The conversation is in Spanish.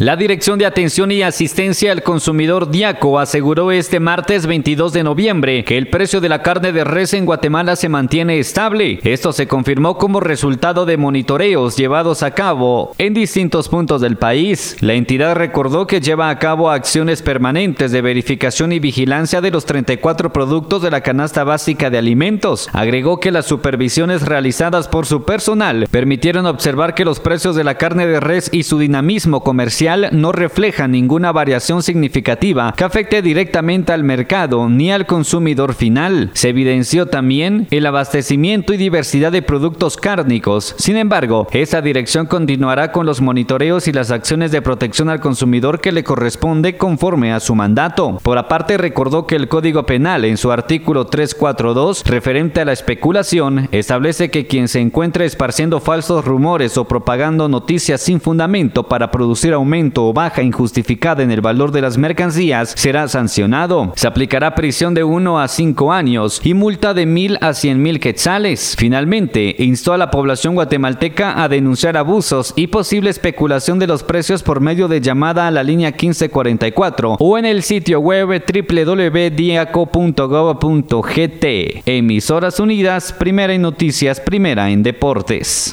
La Dirección de Atención y Asistencia al Consumidor Diaco aseguró este martes 22 de noviembre que el precio de la carne de res en Guatemala se mantiene estable. Esto se confirmó como resultado de monitoreos llevados a cabo en distintos puntos del país. La entidad recordó que lleva a cabo acciones permanentes de verificación y vigilancia de los 34 productos de la canasta básica de alimentos. Agregó que las supervisiones realizadas por su personal permitieron observar que los precios de la carne de res y su dinamismo comercial no refleja ninguna variación significativa que afecte directamente al mercado ni al consumidor final. Se evidenció también el abastecimiento y diversidad de productos cárnicos. Sin embargo, esa dirección continuará con los monitoreos y las acciones de protección al consumidor que le corresponde conforme a su mandato. Por aparte, recordó que el Código Penal en su artículo 342 referente a la especulación establece que quien se encuentre esparciendo falsos rumores o propagando noticias sin fundamento para producir o baja injustificada en el valor de las mercancías será sancionado. Se aplicará prisión de 1 a 5 años y multa de mil a 100 mil quetzales. Finalmente, instó a la población guatemalteca a denunciar abusos y posible especulación de los precios por medio de llamada a la línea 1544 o en el sitio web www.diaco.gov.gt. Emisoras Unidas, primera en noticias, primera en deportes.